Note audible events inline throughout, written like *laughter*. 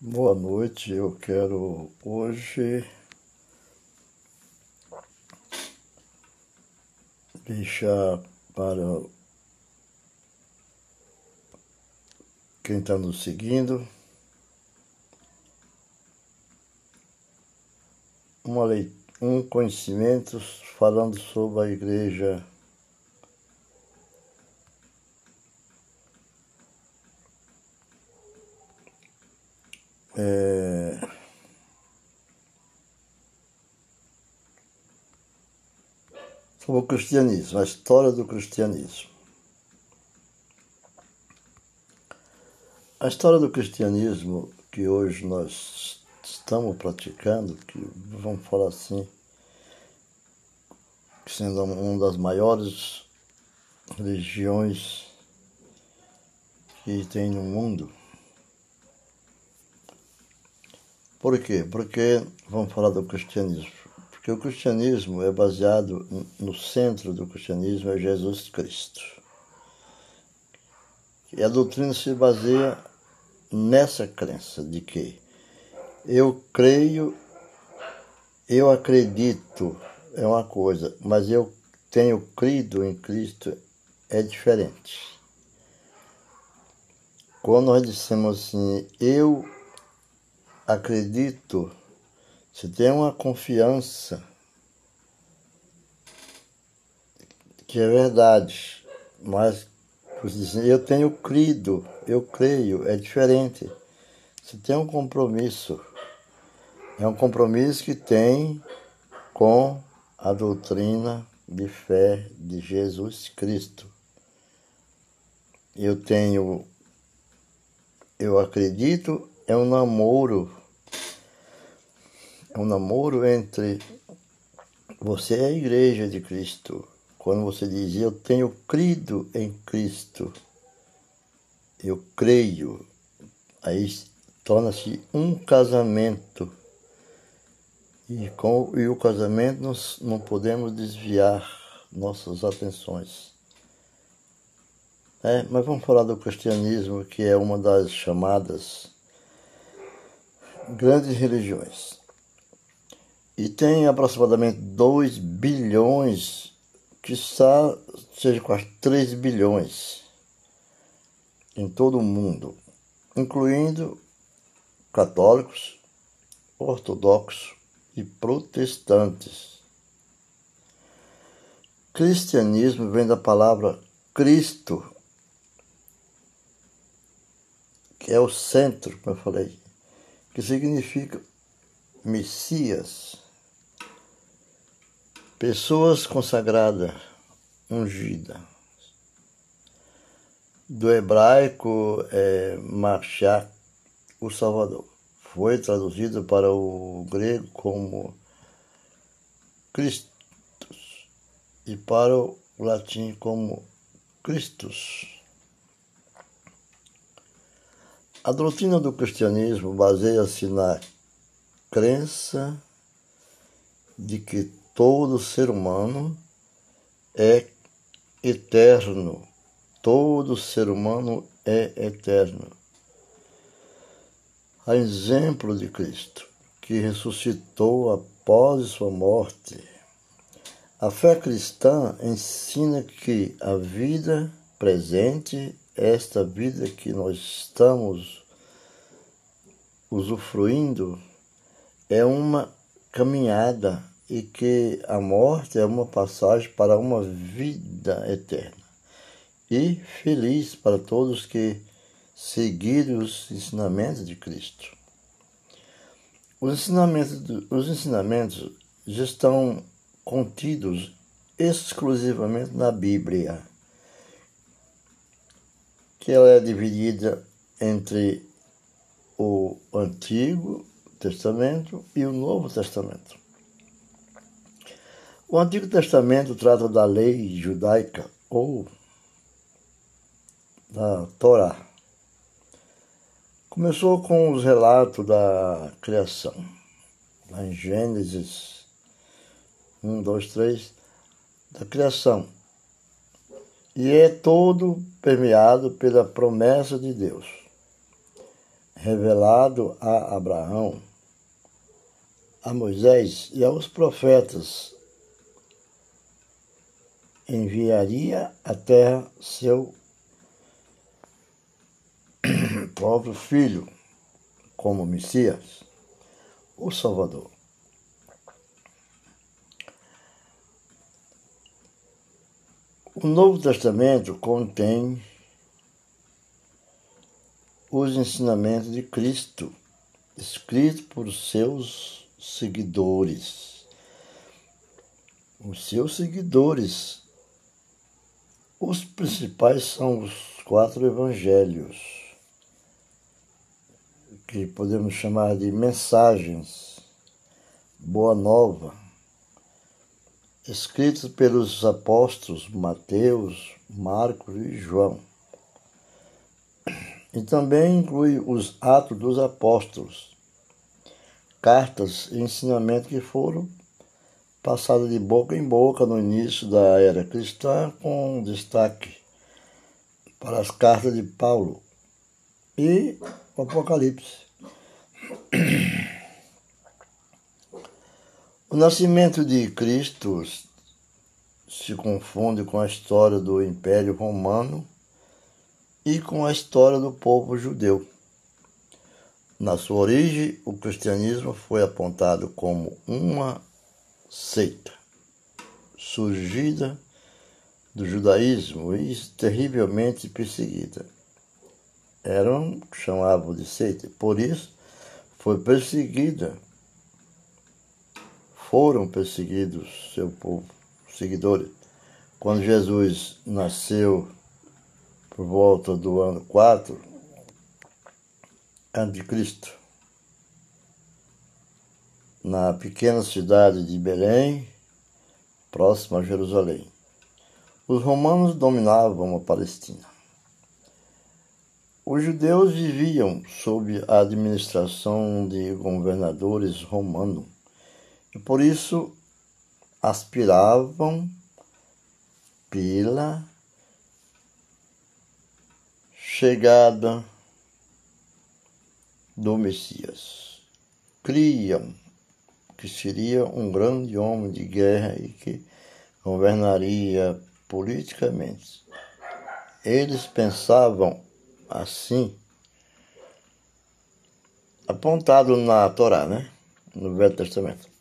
Boa noite, eu quero hoje deixar para quem está nos seguindo uma um conhecimento falando sobre a igreja É... Sobre o cristianismo, a história do cristianismo. A história do cristianismo que hoje nós estamos praticando, que vamos falar assim, sendo uma das maiores religiões que tem no mundo, Por quê? Porque, vamos falar do cristianismo, porque o cristianismo é baseado no centro do cristianismo é Jesus Cristo. E a doutrina se baseia nessa crença de que eu creio, eu acredito é uma coisa, mas eu tenho crido em Cristo é diferente. Quando nós dissemos assim, eu acredito, se tem uma confiança que é verdade, mas eu tenho crido, eu creio, é diferente. Você tem um compromisso, é um compromisso que tem com a doutrina de fé de Jesus Cristo. Eu tenho, eu acredito, é um namoro é um namoro entre você e a igreja de Cristo. Quando você diz, eu tenho crido em Cristo, eu creio, aí torna-se um casamento. E, com, e o casamento nós não podemos desviar nossas atenções. É, mas vamos falar do cristianismo, que é uma das chamadas grandes religiões e tem aproximadamente 2 bilhões, que seja quase 3 bilhões em todo o mundo, incluindo católicos, ortodoxos e protestantes. Cristianismo vem da palavra Cristo, que é o centro, como eu falei, que significa Messias Pessoas consagradas, ungidas. Do hebraico é Mashiach, o Salvador. Foi traduzido para o grego como Christus e para o latim como Christus. A doutrina do cristianismo baseia-se na crença de que todo ser humano é eterno. Todo ser humano é eterno. A exemplo de Cristo, que ressuscitou após sua morte. A fé cristã ensina que a vida presente, esta vida que nós estamos usufruindo, é uma caminhada e que a morte é uma passagem para uma vida eterna. E feliz para todos que seguirem os ensinamentos de Cristo. Os ensinamentos, os ensinamentos estão contidos exclusivamente na Bíblia, que ela é dividida entre o Antigo Testamento e o Novo Testamento. O Antigo Testamento trata da lei judaica ou da Torá. Começou com os relatos da criação, lá em Gênesis 1, 2, 3, da criação. E é todo permeado pela promessa de Deus. revelado a Abraão, a Moisés e aos profetas, enviaria à terra seu *clears throat* próprio filho como Messias, o Salvador. O Novo Testamento contém os ensinamentos de Cristo, escritos por seus seguidores. Os seus seguidores. Os principais são os quatro evangelhos, que podemos chamar de mensagens, boa nova, escritos pelos apóstolos Mateus, Marcos e João. E também inclui os Atos dos Apóstolos, cartas e ensinamentos que foram passados de boca em boca no início da era cristã, com destaque para as cartas de Paulo e o Apocalipse. O nascimento de Cristo se confunde com a história do Império Romano e com a história do povo judeu. Na sua origem, o cristianismo foi apontado como uma seita surgida do judaísmo e terrivelmente perseguida. Eram chamavam de seita, por isso foi perseguida foram perseguidos seu povo, seguidores. Quando Jesus nasceu por volta do ano 4 Cristo, na pequena cidade de Belém, próxima a Jerusalém. Os romanos dominavam a Palestina. Os judeus viviam sob a administração de governadores romanos e por isso aspiravam pela chegada do Messias. Criam que seria um grande homem de guerra e que governaria politicamente. Eles pensavam assim, apontado na Torá, né? no Velho Testamento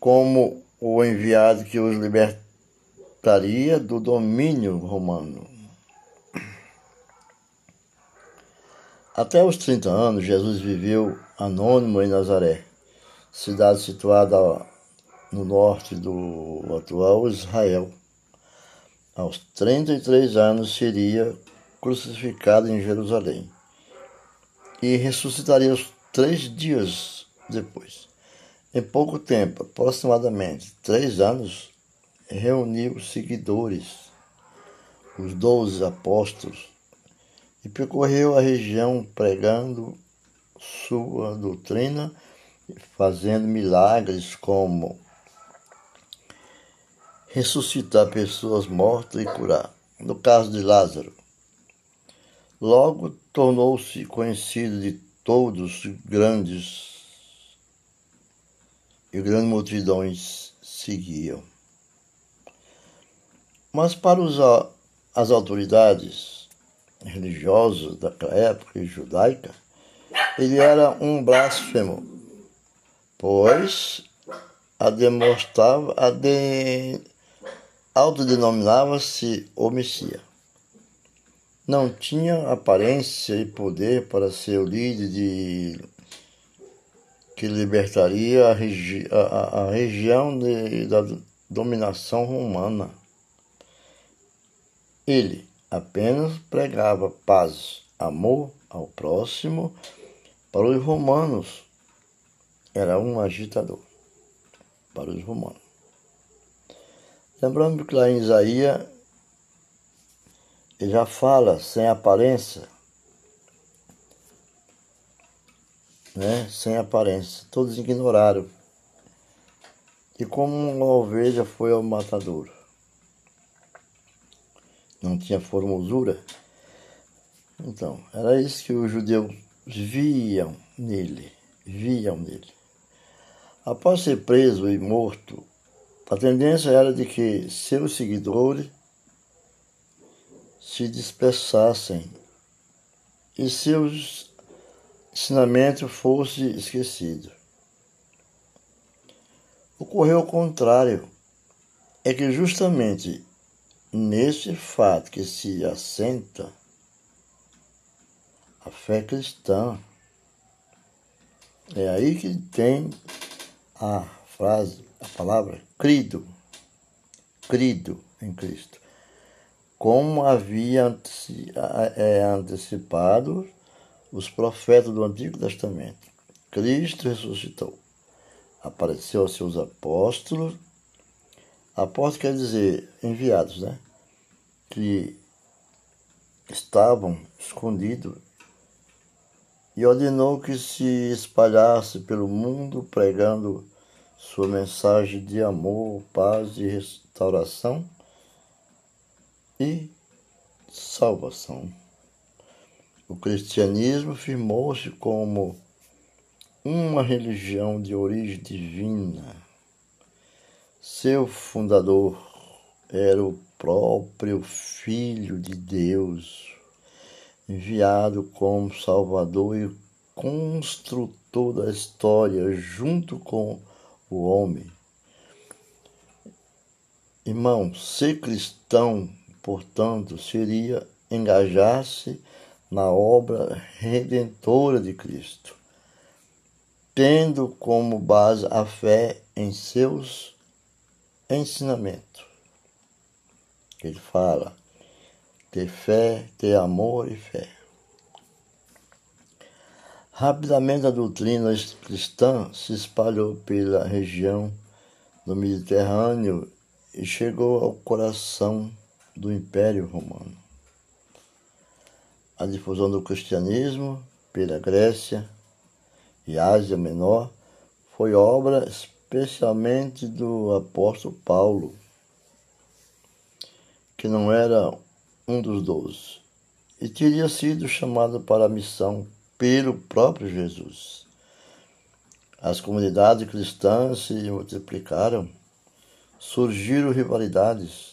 como o enviado que os libertaria do domínio romano. Até os 30 anos, Jesus viveu anônimo em Nazaré, cidade situada no norte do atual Israel. Aos 33 anos seria crucificado em Jerusalém e ressuscitaria três dias depois. Em pouco tempo, aproximadamente três anos, reuniu seguidores, os doze apóstolos, e percorreu a região pregando sua doutrina, fazendo milagres como ressuscitar pessoas mortas e curar. No caso de Lázaro, logo tornou-se conhecido de todos os grandes e grandes multidões seguiam. Mas para os, as autoridades religiosas daquela época judaica, ele era um blasfemo, pois a demonstrava, a de, autodenominava-se o Messias. Não tinha aparência e poder para ser o líder de que libertaria a, regi a, a região de, da dominação romana. Ele apenas pregava paz, amor ao próximo. Para os romanos, era um agitador. Para os romanos. Lembrando que lá em Isaías, ele já fala sem aparência né, sem aparência. Todos ignoraram. E como uma ovelha foi ao matadouro. Não tinha formosura. Então, era isso que o judeu viam nele, viam nele. Após ser preso e morto, a tendência era de que seus seguidores se dispersassem e seus ensinamentos fossem esquecidos. Ocorreu o contrário, é que justamente nesse fato que se assenta a fé cristã, é aí que tem a frase, a palavra crido, crido em Cristo como havia é, antecipado os profetas do Antigo Testamento. Cristo ressuscitou. Apareceu aos seus apóstolos. Apóstolos quer dizer enviados, né? Que estavam escondidos e ordenou que se espalhasse pelo mundo pregando sua mensagem de amor, paz e restauração e salvação. O cristianismo firmou-se como uma religião de origem divina. Seu fundador era o próprio Filho de Deus, enviado como Salvador e construtor da história junto com o homem. Irmão, ser cristão portanto, seria engajar-se na obra redentora de Cristo, tendo como base a fé em seus ensinamentos. Ele fala: ter fé, ter amor e fé. Rapidamente a doutrina cristã se espalhou pela região do Mediterrâneo e chegou ao coração do Império Romano. A difusão do cristianismo pela Grécia e Ásia Menor foi obra especialmente do apóstolo Paulo, que não era um dos doze, e teria sido chamado para a missão pelo próprio Jesus. As comunidades cristãs se multiplicaram, surgiram rivalidades,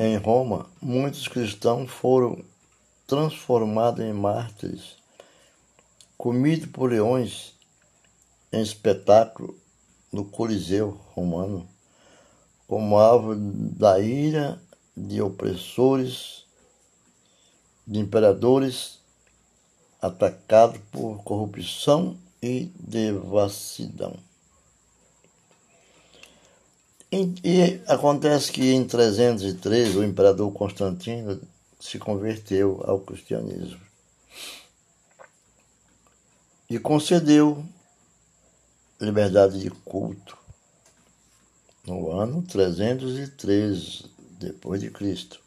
em Roma, muitos cristãos foram transformados em mártires, comidos por leões em espetáculo no Coliseu romano, como alvo da ira de opressores, de imperadores atacados por corrupção e devassidão. E acontece que em 303 o imperador Constantino se converteu ao cristianismo e concedeu liberdade de culto no ano 303 depois de Cristo.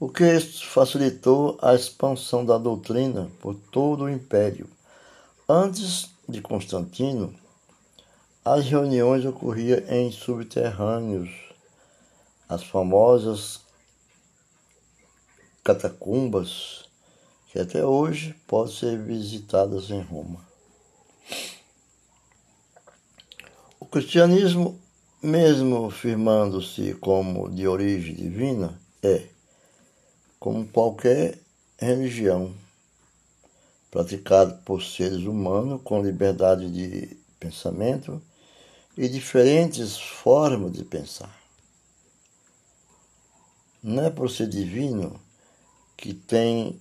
O que facilitou a expansão da doutrina por todo o império. Antes de Constantino, as reuniões ocorriam em subterrâneos, as famosas catacumbas, que até hoje podem ser visitadas em Roma. O cristianismo, mesmo firmando-se como de origem divina, é, como qualquer religião, praticado por seres humanos com liberdade de pensamento e diferentes formas de pensar. Não é por ser divino que tem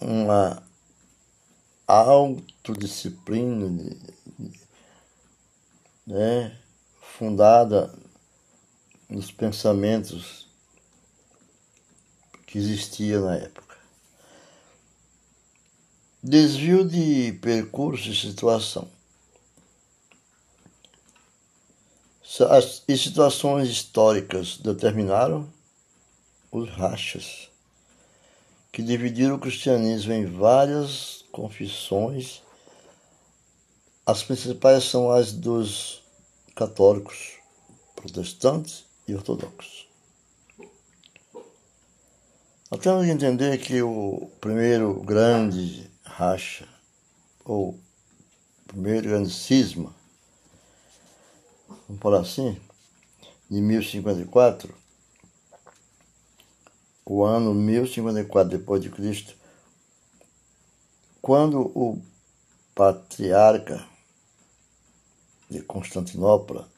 uma autodisciplina né, fundada nos pensamentos que existia na época. Desvio de percurso e situação. As situações históricas determinaram os rachas, que dividiram o cristianismo em várias confissões. As principais são as dos católicos, protestantes e ortodoxos. Nós temos que entender que o primeiro grande racha, ou primeiro grande cisma, vamos falar assim, de 1054, o ano 1054 depois de Cristo, quando o patriarca de Constantinopla,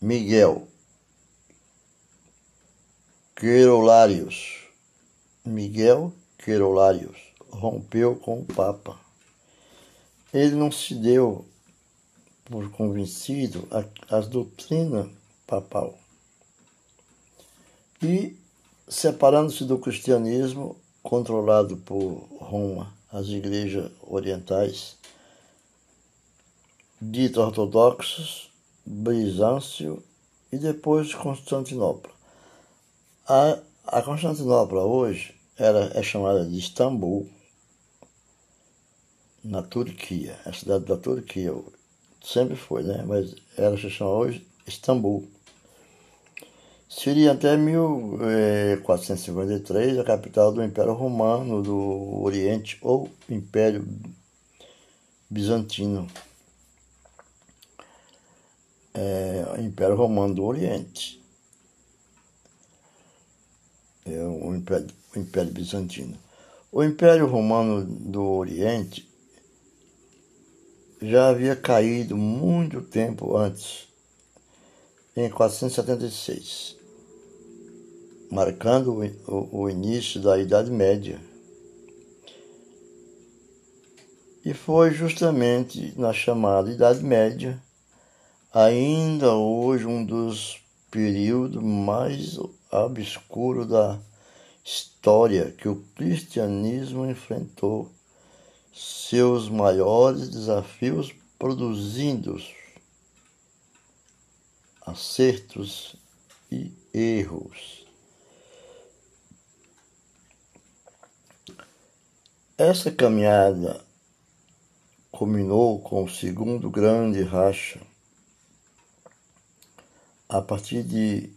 Miguel Querolarius, Miguel Querolarius, rompeu com o Papa. Ele não se deu por convencido às doutrinas papal. E, separando-se do cristianismo, controlado por Roma, as igrejas orientais, dito ortodoxos, Bizâncio e depois Constantinopla. A, a Constantinopla hoje era, é chamada de Istambul, na Turquia, a cidade da Turquia, sempre foi, né? mas ela se chama hoje Istambul. Seria até 1453 a capital do Império Romano do Oriente ou Império Bizantino. É, Império Romano do Oriente. É o Império, o Império Bizantino. O Império Romano do Oriente já havia caído muito tempo antes, em 476 marcando o, o início da Idade Média. E foi justamente na chamada Idade Média, ainda hoje um dos períodos mais obscuros da história que o cristianismo enfrentou seus maiores desafios produzindo acertos e erros. Essa caminhada culminou com o segundo grande racha a partir de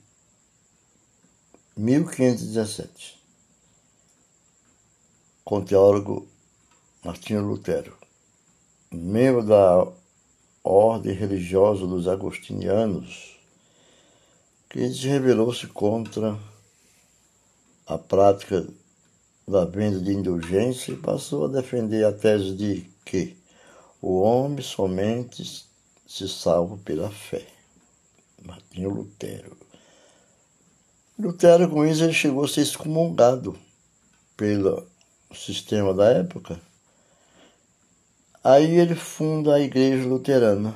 1517, com o teólogo Martinho Lutero, membro da ordem religiosa dos agostinianos, que rebelou-se contra a prática da venda de indulgência e passou a defender a tese de que o homem somente se salva pela fé. Martinho Lutero. Lutero, com isso, ele chegou a ser excomungado pelo sistema da época. Aí ele funda a igreja luterana.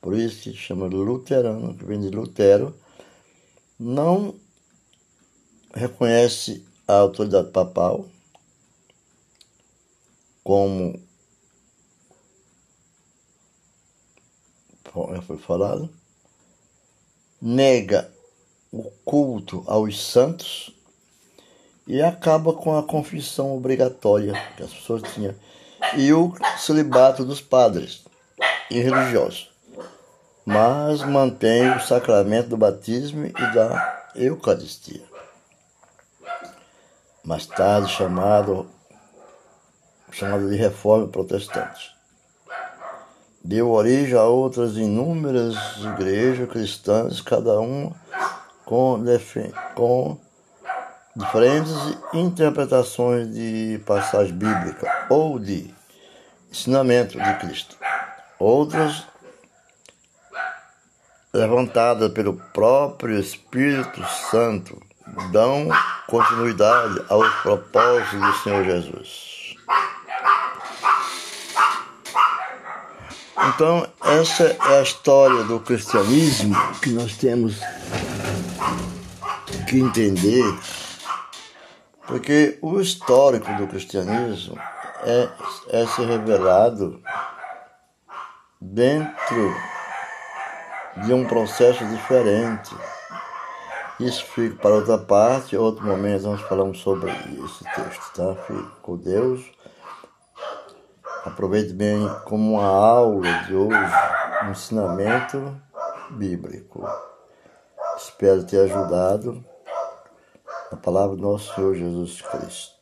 Por isso que chama luterano, que vem de Lutero. Não reconhece a autoridade papal como foi falado, nega o culto aos santos e acaba com a confissão obrigatória que as pessoas tinham e o celibato dos padres e religiosos, mas mantém o sacramento do batismo e da Eucaristia mais tarde chamado, chamado de Reforma Protestante. Deu origem a outras inúmeras igrejas cristãs, cada uma com, com diferentes interpretações de passagem bíblica ou de ensinamento de Cristo. Outras levantadas pelo próprio Espírito Santo dão continuidade aos propósitos do Senhor Jesus. Então, essa é a história do cristianismo que nós temos que entender, porque o histórico do cristianismo é, é ser revelado dentro de um processo diferente isso fica para outra parte, outro momento nós falamos sobre esse texto, tá? Fique com Deus. Aproveite bem como uma aula de hoje, um ensinamento bíblico. Espero ter ajudado na palavra do nosso Senhor Jesus Cristo.